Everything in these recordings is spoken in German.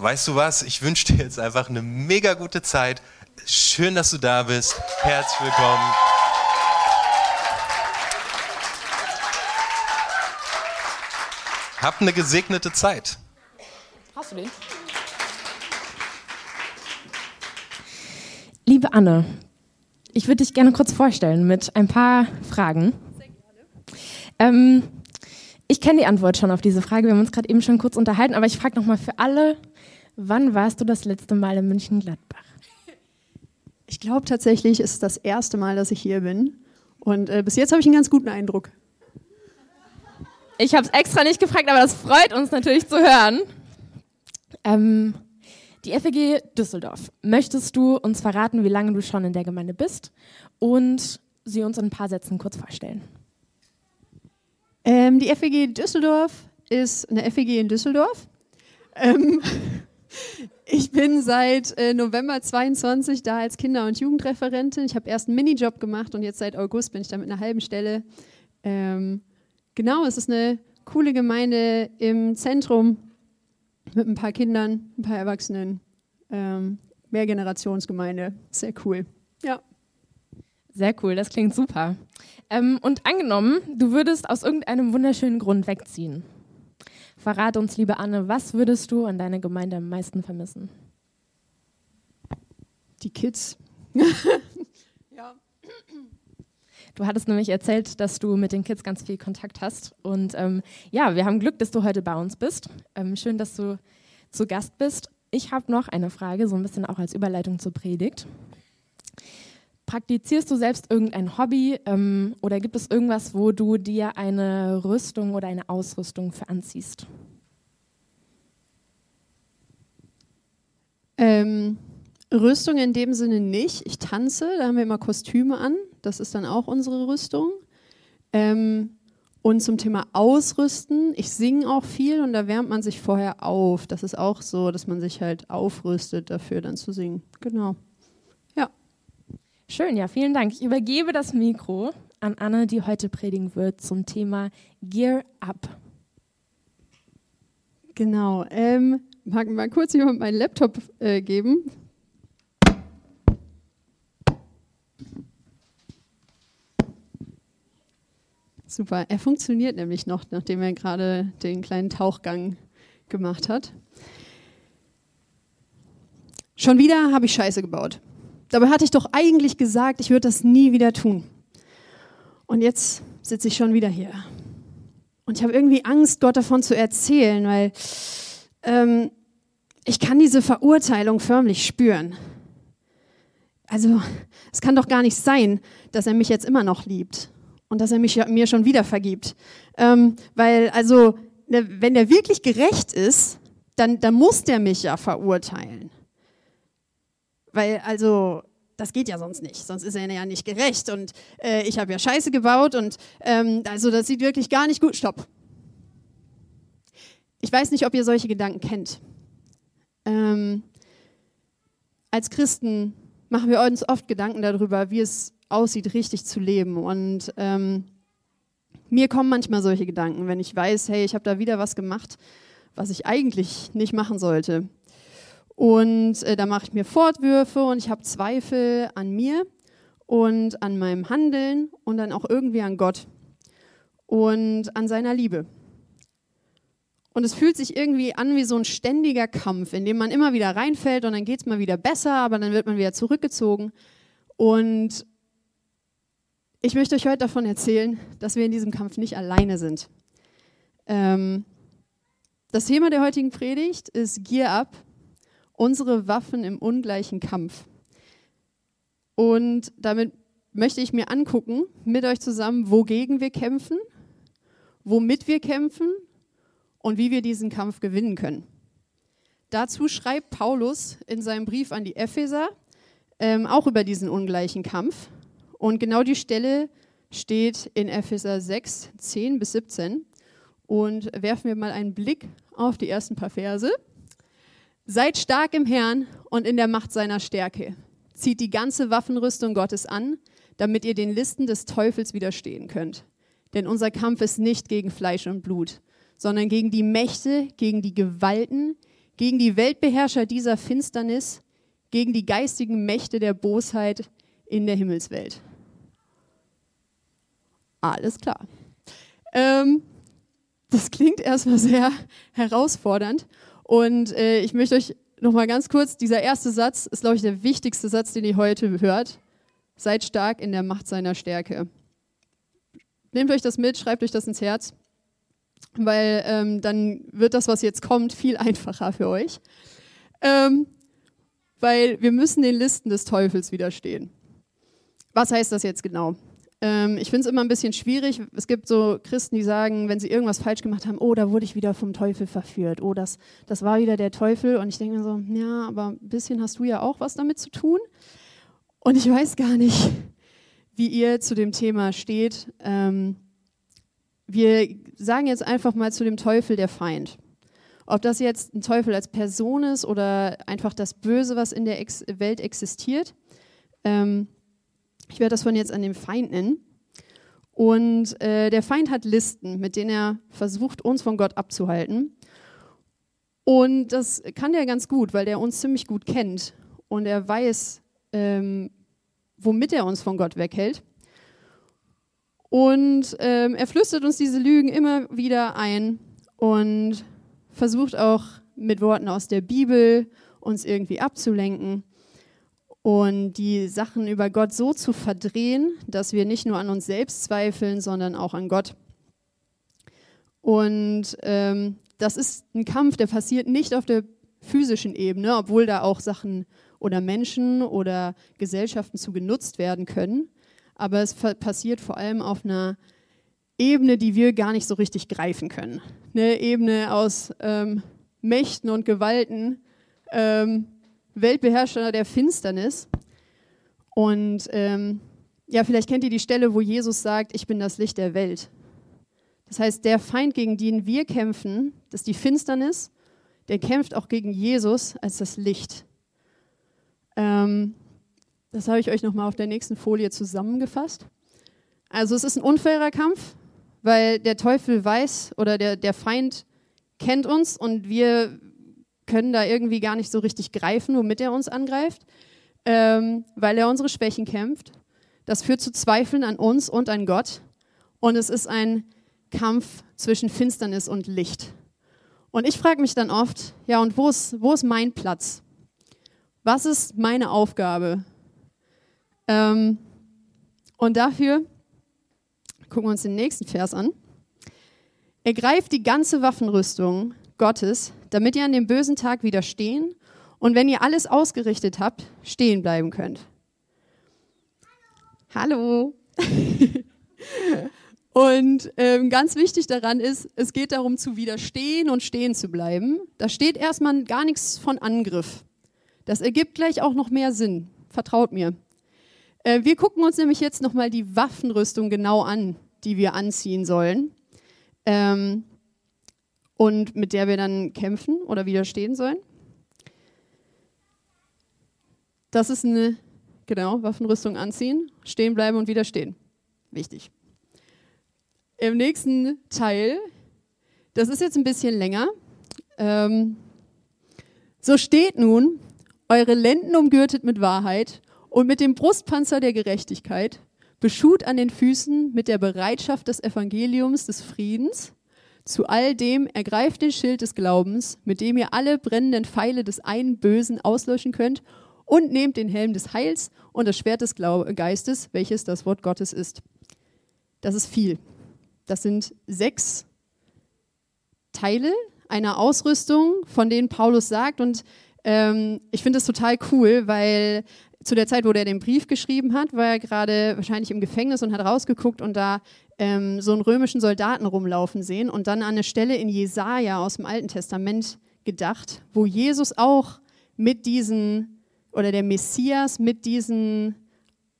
weißt du was? Ich wünsche dir jetzt einfach eine mega gute Zeit. Schön, dass du da bist. Herzlich willkommen. Hab eine gesegnete Zeit. Hast du den? Liebe Anne, ich würde dich gerne kurz vorstellen mit ein paar Fragen. Ähm, ich kenne die Antwort schon auf diese Frage. Wir haben uns gerade eben schon kurz unterhalten, aber ich frage nochmal für alle, Wann warst du das letzte Mal in München-Gladbach? Ich glaube tatsächlich, ist es das erste Mal, dass ich hier bin. Und äh, bis jetzt habe ich einen ganz guten Eindruck. Ich habe es extra nicht gefragt, aber das freut uns natürlich zu hören. Ähm, die FEG Düsseldorf. Möchtest du uns verraten, wie lange du schon in der Gemeinde bist und sie uns in ein paar Sätzen kurz vorstellen? Ähm, die FEG Düsseldorf ist eine FEG in Düsseldorf. Ähm, ich bin seit äh, November 22 da als Kinder- und Jugendreferentin. Ich habe erst einen Minijob gemacht und jetzt seit August bin ich da mit einer halben Stelle. Ähm, genau, es ist eine coole Gemeinde im Zentrum mit ein paar Kindern, ein paar Erwachsenen. Ähm, Mehrgenerationsgemeinde. Sehr cool. Ja. Sehr cool, das klingt super. Ähm, und angenommen, du würdest aus irgendeinem wunderschönen Grund wegziehen. Verrate uns, liebe Anne, was würdest du an deiner Gemeinde am meisten vermissen? Die Kids. ja. Du hattest nämlich erzählt, dass du mit den Kids ganz viel Kontakt hast. Und ähm, ja, wir haben Glück, dass du heute bei uns bist. Ähm, schön, dass du zu Gast bist. Ich habe noch eine Frage, so ein bisschen auch als Überleitung zur Predigt. Praktizierst du selbst irgendein Hobby ähm, oder gibt es irgendwas, wo du dir eine Rüstung oder eine Ausrüstung für anziehst? Ähm, Rüstung in dem Sinne nicht. Ich tanze, da haben wir immer Kostüme an. Das ist dann auch unsere Rüstung. Ähm, und zum Thema Ausrüsten, ich singe auch viel und da wärmt man sich vorher auf. Das ist auch so, dass man sich halt aufrüstet dafür, dann zu singen. Genau. Schön, ja, vielen Dank. Ich übergebe das Mikro an Anne, die heute predigen wird zum Thema Gear Up. Genau. Ähm, mag mal kurz jemand meinen Laptop äh, geben. Super. Er funktioniert nämlich noch, nachdem er gerade den kleinen Tauchgang gemacht hat. Schon wieder habe ich Scheiße gebaut. Dabei hatte ich doch eigentlich gesagt, ich würde das nie wieder tun. Und jetzt sitze ich schon wieder hier. Und ich habe irgendwie Angst, Gott davon zu erzählen, weil ähm, ich kann diese Verurteilung förmlich spüren. Also es kann doch gar nicht sein, dass er mich jetzt immer noch liebt und dass er mich mir schon wieder vergibt. Ähm, weil also, ne, wenn er wirklich gerecht ist, dann, dann muss der mich ja verurteilen. Weil, also, das geht ja sonst nicht. Sonst ist er ja nicht gerecht. Und äh, ich habe ja Scheiße gebaut und ähm, also das sieht wirklich gar nicht gut. Stopp. Ich weiß nicht, ob ihr solche Gedanken kennt. Ähm, als Christen machen wir uns oft Gedanken darüber, wie es aussieht, richtig zu leben. Und ähm, mir kommen manchmal solche Gedanken, wenn ich weiß, hey, ich habe da wieder was gemacht, was ich eigentlich nicht machen sollte. Und äh, da mache ich mir Fortwürfe und ich habe Zweifel an mir und an meinem Handeln und dann auch irgendwie an Gott und an seiner Liebe. Und es fühlt sich irgendwie an wie so ein ständiger Kampf, in dem man immer wieder reinfällt und dann geht es mal wieder besser, aber dann wird man wieder zurückgezogen. Und ich möchte euch heute davon erzählen, dass wir in diesem Kampf nicht alleine sind. Ähm, das Thema der heutigen Predigt ist Gear Up unsere Waffen im ungleichen Kampf. Und damit möchte ich mir angucken, mit euch zusammen, wogegen wir kämpfen, womit wir kämpfen und wie wir diesen Kampf gewinnen können. dazu schreibt Paulus in seinem Brief an die Epheser ähm, auch über diesen ungleichen Kampf. Und genau die Stelle steht in Epheser 6, 10 bis 17. Und werfen wir mal einen Blick auf die ersten paar Verse. Seid stark im Herrn und in der Macht seiner Stärke. Zieht die ganze Waffenrüstung Gottes an, damit ihr den Listen des Teufels widerstehen könnt. Denn unser Kampf ist nicht gegen Fleisch und Blut, sondern gegen die Mächte, gegen die Gewalten, gegen die Weltbeherrscher dieser Finsternis, gegen die geistigen Mächte der Bosheit in der Himmelswelt. Alles klar. Ähm, das klingt erstmal sehr herausfordernd und äh, ich möchte euch noch mal ganz kurz, dieser erste Satz ist, glaube ich, der wichtigste Satz, den ihr heute hört. Seid stark in der Macht seiner Stärke. Nehmt euch das mit, schreibt euch das ins Herz, weil ähm, dann wird das, was jetzt kommt, viel einfacher für euch. Ähm, weil wir müssen den Listen des Teufels widerstehen. Was heißt das jetzt genau? Ähm, ich finde es immer ein bisschen schwierig. Es gibt so Christen, die sagen, wenn sie irgendwas falsch gemacht haben, oh, da wurde ich wieder vom Teufel verführt. Oh, das, das war wieder der Teufel. Und ich denke mir so, ja, aber ein bisschen hast du ja auch was damit zu tun. Und ich weiß gar nicht, wie ihr zu dem Thema steht. Ähm, wir sagen jetzt einfach mal zu dem Teufel der Feind. Ob das jetzt ein Teufel als Person ist oder einfach das Böse, was in der Ex Welt existiert. Ähm, ich werde das von jetzt an dem Feind nennen. Und äh, der Feind hat Listen, mit denen er versucht, uns von Gott abzuhalten. Und das kann der ganz gut, weil der uns ziemlich gut kennt und er weiß, ähm, womit er uns von Gott weghält. Und ähm, er flüstert uns diese Lügen immer wieder ein und versucht auch mit Worten aus der Bibel uns irgendwie abzulenken und die Sachen über Gott so zu verdrehen, dass wir nicht nur an uns selbst zweifeln, sondern auch an Gott. Und ähm, das ist ein Kampf, der passiert nicht auf der physischen Ebene, obwohl da auch Sachen oder Menschen oder Gesellschaften zu genutzt werden können. Aber es passiert vor allem auf einer Ebene, die wir gar nicht so richtig greifen können. Eine Ebene aus ähm, Mächten und Gewalten, ähm, Weltbeherrscher der Finsternis. Und ähm, ja, vielleicht kennt ihr die Stelle, wo Jesus sagt, ich bin das Licht der Welt. Das heißt, der Feind, gegen den wir kämpfen, das ist die Finsternis, der kämpft auch gegen Jesus als das Licht. Ähm, das habe ich euch nochmal auf der nächsten Folie zusammengefasst. Also es ist ein unfairer Kampf, weil der Teufel weiß oder der, der Feind kennt uns und wir können da irgendwie gar nicht so richtig greifen, womit er uns angreift, ähm, weil er unsere Schwächen kämpft. Das führt zu Zweifeln an uns und an Gott. Und es ist ein Kampf zwischen Finsternis und Licht. Und ich frage mich dann oft, ja, und wo ist, wo ist mein Platz? Was ist meine Aufgabe? Ähm, und dafür gucken wir uns den nächsten Vers an. Ergreift die ganze Waffenrüstung Gottes, damit ihr an dem bösen Tag widerstehen und wenn ihr alles ausgerichtet habt, stehen bleiben könnt. Hallo. und ähm, ganz wichtig daran ist, es geht darum zu widerstehen und stehen zu bleiben. Da steht erstmal gar nichts von Angriff. Das ergibt gleich auch noch mehr Sinn. Vertraut mir. Äh, wir gucken uns nämlich jetzt nochmal die Waffenrüstung genau an, die wir anziehen sollen. Ähm, und mit der wir dann kämpfen oder widerstehen sollen. Das ist eine, genau, Waffenrüstung anziehen, stehen bleiben und widerstehen. Wichtig. Im nächsten Teil, das ist jetzt ein bisschen länger. Ähm, so steht nun, eure Lenden umgürtet mit Wahrheit und mit dem Brustpanzer der Gerechtigkeit, beschut an den Füßen mit der Bereitschaft des Evangeliums des Friedens. Zu all dem ergreift den Schild des Glaubens, mit dem ihr alle brennenden Pfeile des einen Bösen auslöschen könnt, und nehmt den Helm des Heils und das Schwert des Geistes, welches das Wort Gottes ist. Das ist viel. Das sind sechs Teile einer Ausrüstung, von denen Paulus sagt, und ähm, ich finde das total cool, weil zu der Zeit, wo er den Brief geschrieben hat, war er gerade wahrscheinlich im Gefängnis und hat rausgeguckt und da ähm, so einen römischen Soldaten rumlaufen sehen und dann an eine Stelle in Jesaja aus dem Alten Testament gedacht, wo Jesus auch mit diesen, oder der Messias mit diesen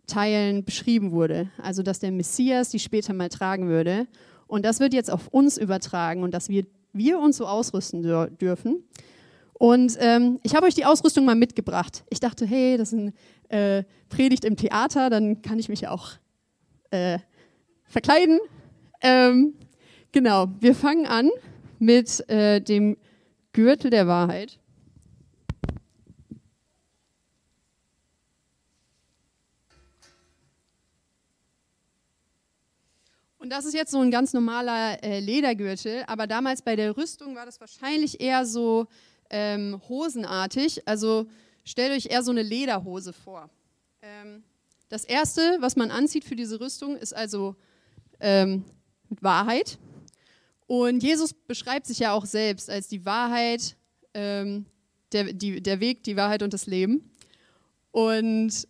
Teilen beschrieben wurde. Also, dass der Messias die später mal tragen würde. Und das wird jetzt auf uns übertragen und dass wir, wir uns so ausrüsten dürfen. Und ähm, ich habe euch die Ausrüstung mal mitgebracht. Ich dachte, hey, das ist ein äh, Predigt im Theater, dann kann ich mich ja auch äh, verkleiden. Ähm, genau, wir fangen an mit äh, dem Gürtel der Wahrheit. Und das ist jetzt so ein ganz normaler äh, Ledergürtel, aber damals bei der Rüstung war das wahrscheinlich eher so ähm, hosenartig. Also stellt euch eher so eine Lederhose vor. Ähm, das erste, was man anzieht für diese Rüstung, ist also ähm, Wahrheit. Und Jesus beschreibt sich ja auch selbst als die Wahrheit, ähm, der, die, der Weg, die Wahrheit und das Leben. Und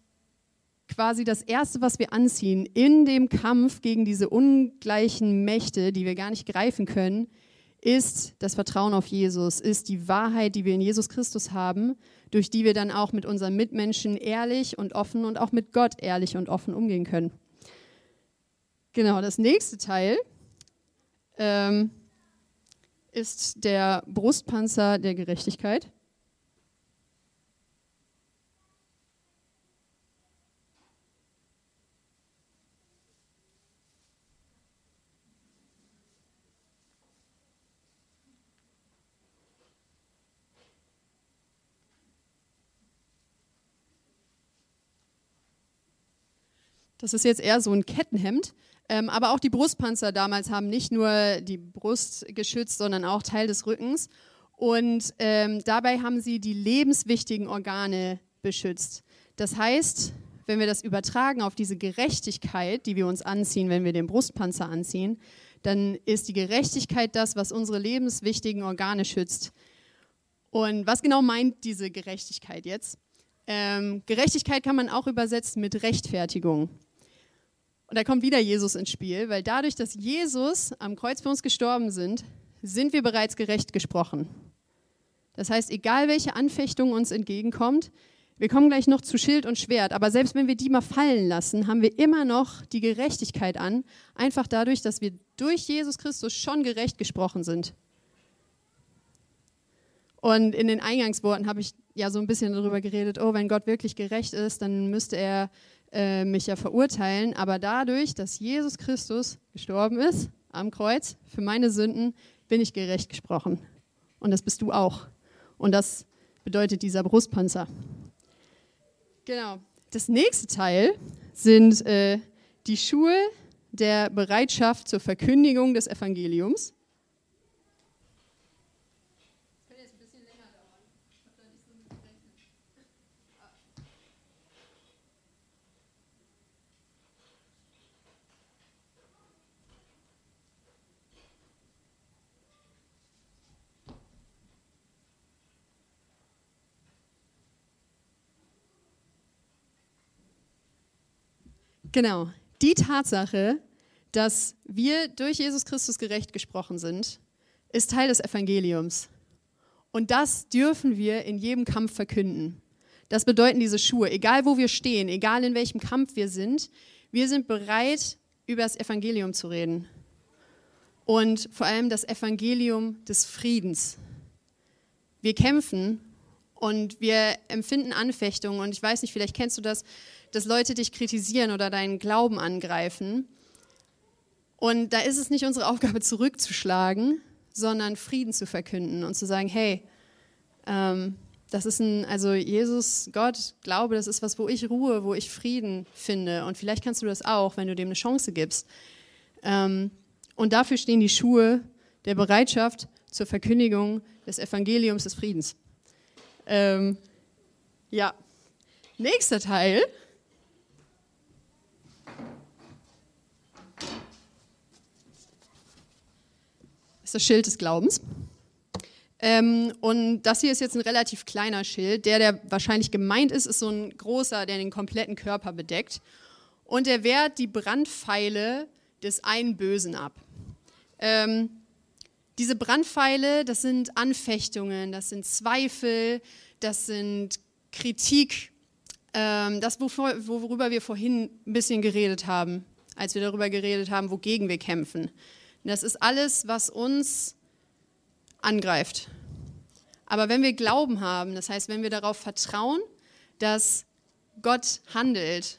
quasi das Erste, was wir anziehen in dem Kampf gegen diese ungleichen Mächte, die wir gar nicht greifen können, ist das Vertrauen auf Jesus, ist die Wahrheit, die wir in Jesus Christus haben, durch die wir dann auch mit unseren Mitmenschen ehrlich und offen und auch mit Gott ehrlich und offen umgehen können. Genau, das nächste Teil ähm, ist der Brustpanzer der Gerechtigkeit. Das ist jetzt eher so ein Kettenhemd. Ähm, aber auch die Brustpanzer damals haben nicht nur die Brust geschützt, sondern auch Teil des Rückens. Und ähm, dabei haben sie die lebenswichtigen Organe beschützt. Das heißt, wenn wir das übertragen auf diese Gerechtigkeit, die wir uns anziehen, wenn wir den Brustpanzer anziehen, dann ist die Gerechtigkeit das, was unsere lebenswichtigen Organe schützt. Und was genau meint diese Gerechtigkeit jetzt? Ähm, Gerechtigkeit kann man auch übersetzen mit Rechtfertigung. Und da kommt wieder Jesus ins Spiel, weil dadurch, dass Jesus am Kreuz für uns gestorben sind, sind wir bereits gerecht gesprochen. Das heißt, egal welche Anfechtung uns entgegenkommt, wir kommen gleich noch zu Schild und Schwert, aber selbst wenn wir die mal fallen lassen, haben wir immer noch die Gerechtigkeit an, einfach dadurch, dass wir durch Jesus Christus schon gerecht gesprochen sind. Und in den Eingangsworten habe ich ja so ein bisschen darüber geredet, oh, wenn Gott wirklich gerecht ist, dann müsste er äh, mich ja verurteilen, aber dadurch, dass Jesus Christus gestorben ist am Kreuz für meine Sünden, bin ich gerecht gesprochen. Und das bist du auch. Und das bedeutet dieser Brustpanzer. Genau. Das nächste Teil sind äh, die Schuhe der Bereitschaft zur Verkündigung des Evangeliums. Genau. Die Tatsache, dass wir durch Jesus Christus gerecht gesprochen sind, ist Teil des Evangeliums. Und das dürfen wir in jedem Kampf verkünden. Das bedeuten diese Schuhe. Egal wo wir stehen, egal in welchem Kampf wir sind, wir sind bereit, über das Evangelium zu reden. Und vor allem das Evangelium des Friedens. Wir kämpfen und wir empfinden Anfechtungen. Und ich weiß nicht, vielleicht kennst du das, dass Leute dich kritisieren oder deinen Glauben angreifen. Und da ist es nicht unsere Aufgabe, zurückzuschlagen, sondern Frieden zu verkünden und zu sagen, hey, ähm, das ist ein, also Jesus, Gott, Glaube, das ist was, wo ich Ruhe, wo ich Frieden finde. Und vielleicht kannst du das auch, wenn du dem eine Chance gibst. Ähm, und dafür stehen die Schuhe der Bereitschaft zur Verkündigung des Evangeliums des Friedens. Ähm, ja, nächster Teil ist das Schild des Glaubens. Ähm, und das hier ist jetzt ein relativ kleiner Schild. Der, der wahrscheinlich gemeint ist, ist so ein großer, der den kompletten Körper bedeckt. Und der wehrt die Brandpfeile des einen Bösen ab. Ähm, Diese Brandpfeile, das sind Anfechtungen, das sind Zweifel, das sind Kritik, ähm, das, worüber wir vorhin ein bisschen geredet haben, als wir darüber geredet haben, wogegen wir kämpfen. Und das ist alles, was uns angreift. Aber wenn wir Glauben haben, das heißt, wenn wir darauf vertrauen, dass Gott handelt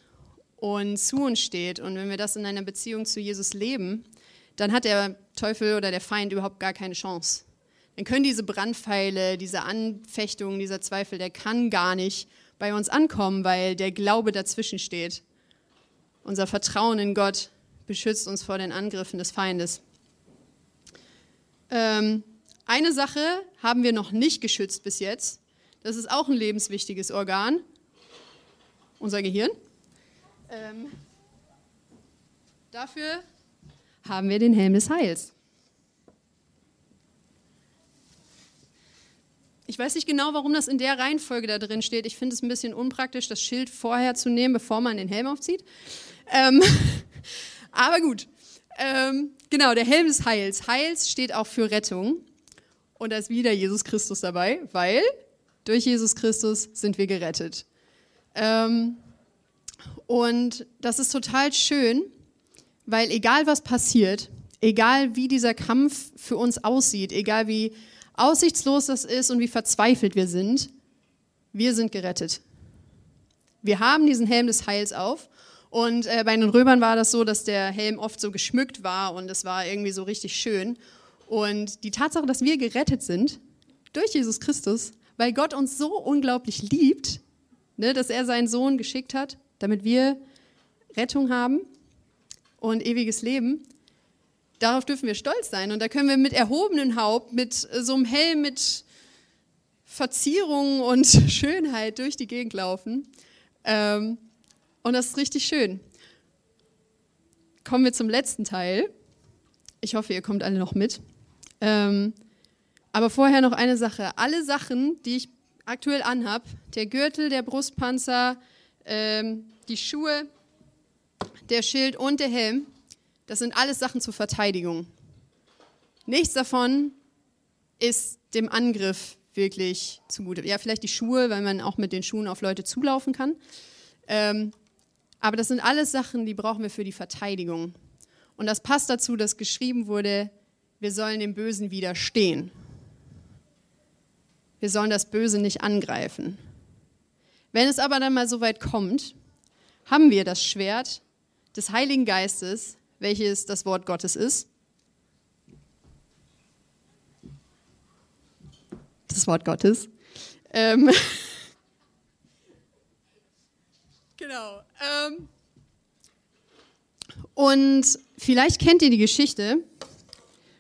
und zu uns steht und wenn wir das in einer Beziehung zu Jesus leben, dann hat der Teufel oder der Feind überhaupt gar keine Chance. Dann können diese Brandpfeile, diese Anfechtungen, dieser Zweifel, der kann gar nicht bei uns ankommen, weil der Glaube dazwischen steht. Unser Vertrauen in Gott beschützt uns vor den Angriffen des Feindes. Ähm, eine Sache haben wir noch nicht geschützt bis jetzt. Das ist auch ein lebenswichtiges Organ, unser Gehirn. Ähm, dafür haben wir den Helm des Heils. Ich weiß nicht genau, warum das in der Reihenfolge da drin steht. Ich finde es ein bisschen unpraktisch, das Schild vorher zu nehmen, bevor man den Helm aufzieht. Ähm, aber gut. Ähm, genau, der Helm des Heils. Heils steht auch für Rettung. Und da ist wieder Jesus Christus dabei, weil durch Jesus Christus sind wir gerettet. Ähm, und das ist total schön, weil egal was passiert, egal wie dieser Kampf für uns aussieht, egal wie aussichtslos das ist und wie verzweifelt wir sind, wir sind gerettet. Wir haben diesen Helm des Heils auf. Und äh, bei den Römern war das so, dass der Helm oft so geschmückt war und es war irgendwie so richtig schön. Und die Tatsache, dass wir gerettet sind durch Jesus Christus, weil Gott uns so unglaublich liebt, ne, dass er seinen Sohn geschickt hat, damit wir Rettung haben und ewiges Leben, Darauf dürfen wir stolz sein. Und da können wir mit erhobenem Haupt, mit so einem Helm, mit Verzierungen und Schönheit durch die Gegend laufen. Ähm, und das ist richtig schön. Kommen wir zum letzten Teil. Ich hoffe, ihr kommt alle noch mit. Ähm, aber vorher noch eine Sache. Alle Sachen, die ich aktuell anhab, der Gürtel, der Brustpanzer, ähm, die Schuhe, der Schild und der Helm, das sind alles Sachen zur Verteidigung. Nichts davon ist dem Angriff wirklich zugute. Ja, vielleicht die Schuhe, weil man auch mit den Schuhen auf Leute zulaufen kann. Ähm, aber das sind alles Sachen, die brauchen wir für die Verteidigung. Und das passt dazu, dass geschrieben wurde, wir sollen dem Bösen widerstehen. Wir sollen das Böse nicht angreifen. Wenn es aber dann mal so weit kommt, haben wir das Schwert des Heiligen Geistes, welches das Wort Gottes ist. Das Wort Gottes. Ähm genau. Ähm und vielleicht kennt ihr die Geschichte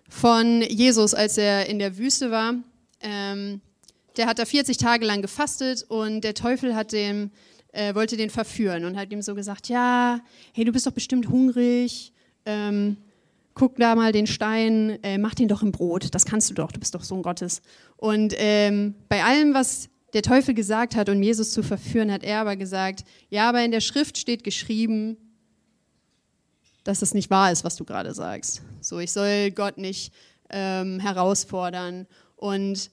von Jesus, als er in der Wüste war. Ähm, der hat da 40 Tage lang gefastet und der Teufel hat dem, äh, wollte den verführen und hat ihm so gesagt, ja, hey, du bist doch bestimmt hungrig ähm, guck da mal den Stein, äh, mach den doch im Brot, das kannst du doch, du bist doch Sohn Gottes. Und ähm, bei allem, was der Teufel gesagt hat, um Jesus zu verführen, hat er aber gesagt, ja, aber in der Schrift steht geschrieben, dass es nicht wahr ist, was du gerade sagst. So, ich soll Gott nicht ähm, herausfordern. Und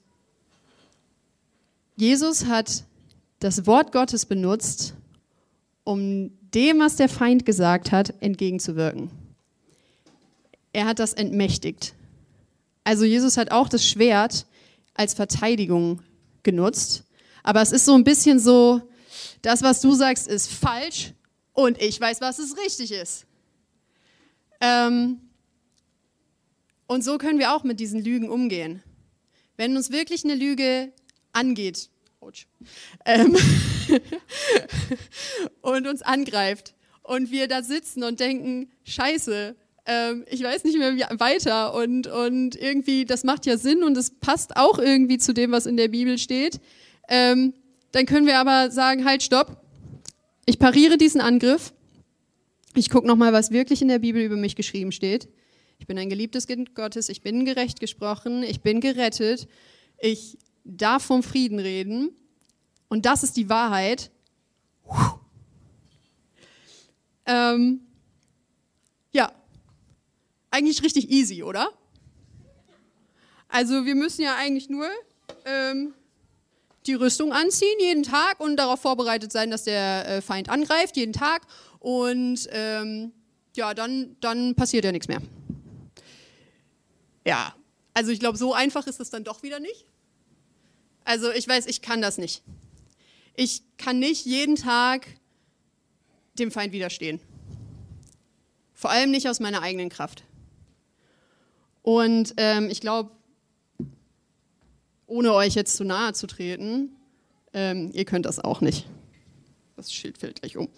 Jesus hat das Wort Gottes benutzt, um dem, was der Feind gesagt hat, entgegenzuwirken. Er hat das entmächtigt. Also Jesus hat auch das Schwert als Verteidigung genutzt. Aber es ist so ein bisschen so, das, was du sagst, ist falsch und ich weiß, was es richtig ist. Ähm und so können wir auch mit diesen Lügen umgehen. Wenn uns wirklich eine Lüge angeht ähm und uns angreift und wir da sitzen und denken, scheiße, ähm, ich weiß nicht mehr weiter und, und irgendwie, das macht ja Sinn und es passt auch irgendwie zu dem, was in der Bibel steht. Ähm, dann können wir aber sagen, halt, stopp, ich pariere diesen Angriff. Ich gucke nochmal, was wirklich in der Bibel über mich geschrieben steht. Ich bin ein geliebtes Kind Gottes, ich bin gerecht gesprochen, ich bin gerettet, ich darf vom Frieden reden und das ist die Wahrheit. Ähm, ja, eigentlich richtig easy, oder? Also wir müssen ja eigentlich nur ähm, die Rüstung anziehen jeden Tag und darauf vorbereitet sein, dass der äh, Feind angreift jeden Tag. Und ähm, ja, dann, dann passiert ja nichts mehr. Ja, also ich glaube, so einfach ist es dann doch wieder nicht. Also ich weiß, ich kann das nicht. Ich kann nicht jeden Tag dem Feind widerstehen. Vor allem nicht aus meiner eigenen Kraft. Und ähm, ich glaube, ohne euch jetzt zu nahe zu treten, ähm, ihr könnt das auch nicht. Das Schild fällt gleich um.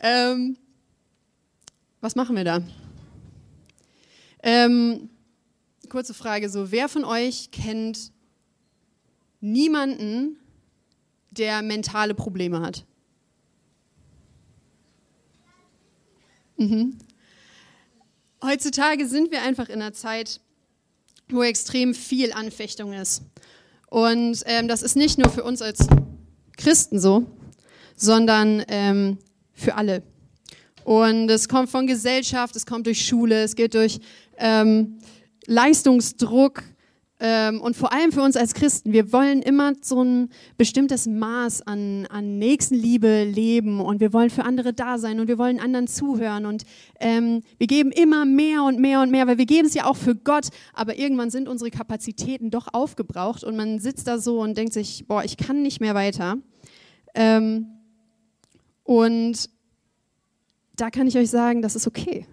Ähm, was machen wir da? Ähm, kurze Frage: So, wer von euch kennt niemanden, der mentale Probleme hat? Mhm. Heutzutage sind wir einfach in einer Zeit, wo extrem viel Anfechtung ist. Und ähm, das ist nicht nur für uns als Christen so, sondern ähm, für alle. Und es kommt von Gesellschaft, es kommt durch Schule, es geht durch ähm, Leistungsdruck, und vor allem für uns als Christen, wir wollen immer so ein bestimmtes Maß an, an Nächstenliebe leben und wir wollen für andere da sein und wir wollen anderen zuhören und ähm, wir geben immer mehr und mehr und mehr, weil wir geben es ja auch für Gott, aber irgendwann sind unsere Kapazitäten doch aufgebraucht und man sitzt da so und denkt sich, boah, ich kann nicht mehr weiter. Ähm, und da kann ich euch sagen, das ist okay.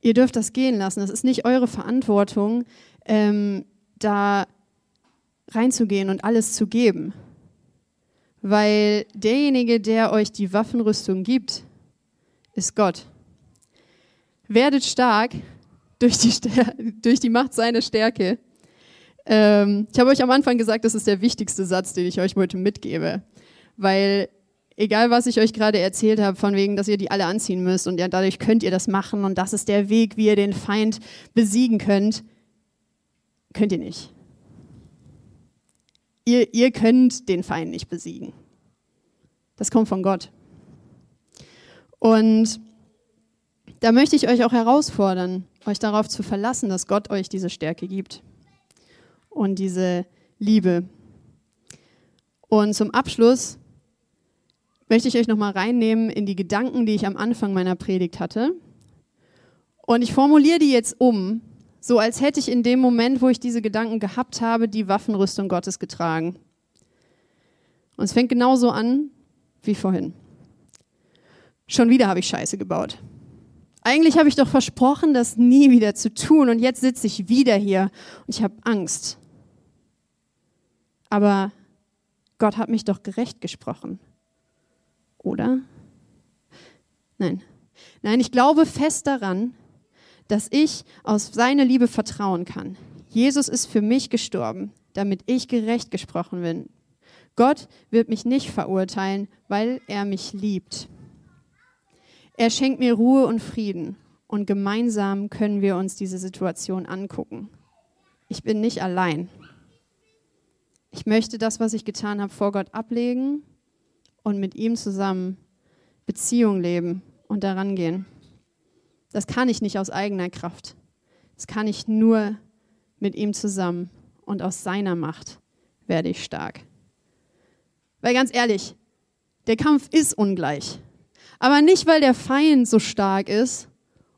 Ihr dürft das gehen lassen. Das ist nicht eure Verantwortung, ähm, da reinzugehen und alles zu geben. Weil derjenige, der euch die Waffenrüstung gibt, ist Gott. Werdet stark durch die, durch die Macht seiner Stärke. Ähm, ich habe euch am Anfang gesagt, das ist der wichtigste Satz, den ich euch heute mitgebe. Weil egal, was ich euch gerade erzählt habe, von wegen, dass ihr die alle anziehen müsst und ja, dadurch könnt ihr das machen und das ist der Weg, wie ihr den Feind besiegen könnt, Könnt ihr nicht. Ihr, ihr könnt den Feind nicht besiegen. Das kommt von Gott. Und da möchte ich euch auch herausfordern, euch darauf zu verlassen, dass Gott euch diese Stärke gibt und diese Liebe. Und zum Abschluss möchte ich euch nochmal reinnehmen in die Gedanken, die ich am Anfang meiner Predigt hatte. Und ich formuliere die jetzt um so als hätte ich in dem Moment, wo ich diese Gedanken gehabt habe, die Waffenrüstung Gottes getragen. Und es fängt genauso an wie vorhin. Schon wieder habe ich Scheiße gebaut. Eigentlich habe ich doch versprochen, das nie wieder zu tun und jetzt sitze ich wieder hier und ich habe Angst. Aber Gott hat mich doch gerecht gesprochen. Oder? Nein. Nein, ich glaube fest daran, dass ich aus seiner Liebe vertrauen kann. Jesus ist für mich gestorben, damit ich gerecht gesprochen bin. Gott wird mich nicht verurteilen, weil er mich liebt. Er schenkt mir Ruhe und Frieden und gemeinsam können wir uns diese Situation angucken. Ich bin nicht allein. Ich möchte das, was ich getan habe, vor Gott ablegen und mit ihm zusammen Beziehung leben und daran gehen. Das kann ich nicht aus eigener Kraft. Das kann ich nur mit ihm zusammen. Und aus seiner Macht werde ich stark. Weil ganz ehrlich, der Kampf ist ungleich. Aber nicht, weil der Feind so stark ist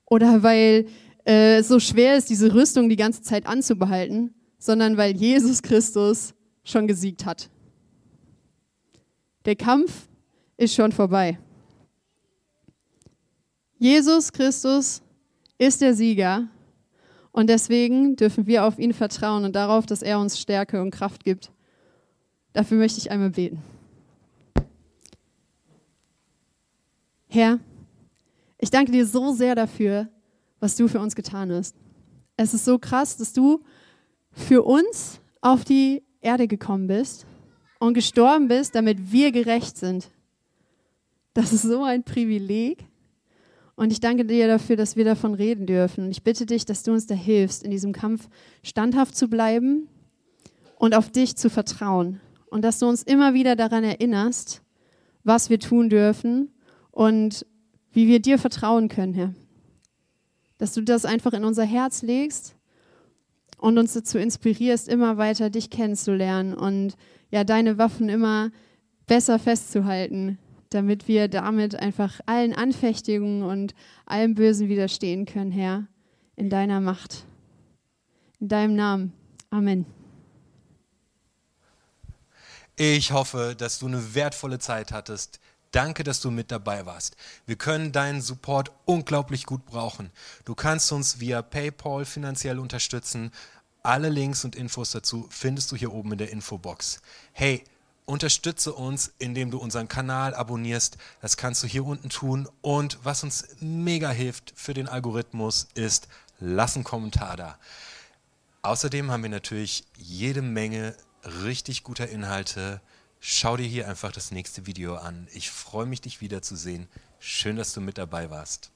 oder weil äh, es so schwer ist, diese Rüstung die ganze Zeit anzubehalten, sondern weil Jesus Christus schon gesiegt hat. Der Kampf ist schon vorbei. Jesus Christus ist der Sieger und deswegen dürfen wir auf ihn vertrauen und darauf, dass er uns Stärke und Kraft gibt. Dafür möchte ich einmal beten. Herr, ich danke dir so sehr dafür, was du für uns getan hast. Es ist so krass, dass du für uns auf die Erde gekommen bist und gestorben bist, damit wir gerecht sind. Das ist so ein Privileg. Und ich danke dir dafür, dass wir davon reden dürfen. Und ich bitte dich, dass du uns da hilfst, in diesem Kampf standhaft zu bleiben und auf dich zu vertrauen. Und dass du uns immer wieder daran erinnerst, was wir tun dürfen und wie wir dir vertrauen können, Herr. Dass du das einfach in unser Herz legst und uns dazu inspirierst, immer weiter dich kennenzulernen und ja, deine Waffen immer besser festzuhalten, damit wir damit einfach allen Anfechtigungen und allem Bösen widerstehen können, Herr, in deiner Macht. In deinem Namen. Amen. Ich hoffe, dass du eine wertvolle Zeit hattest. Danke, dass du mit dabei warst. Wir können deinen Support unglaublich gut brauchen. Du kannst uns via PayPal finanziell unterstützen. Alle Links und Infos dazu findest du hier oben in der Infobox. Hey, unterstütze uns, indem du unseren Kanal abonnierst. Das kannst du hier unten tun. Und was uns mega hilft für den Algorithmus ist, lass einen Kommentar da. Außerdem haben wir natürlich jede Menge richtig guter Inhalte. Schau dir hier einfach das nächste Video an. Ich freue mich, dich wiederzusehen. Schön, dass du mit dabei warst.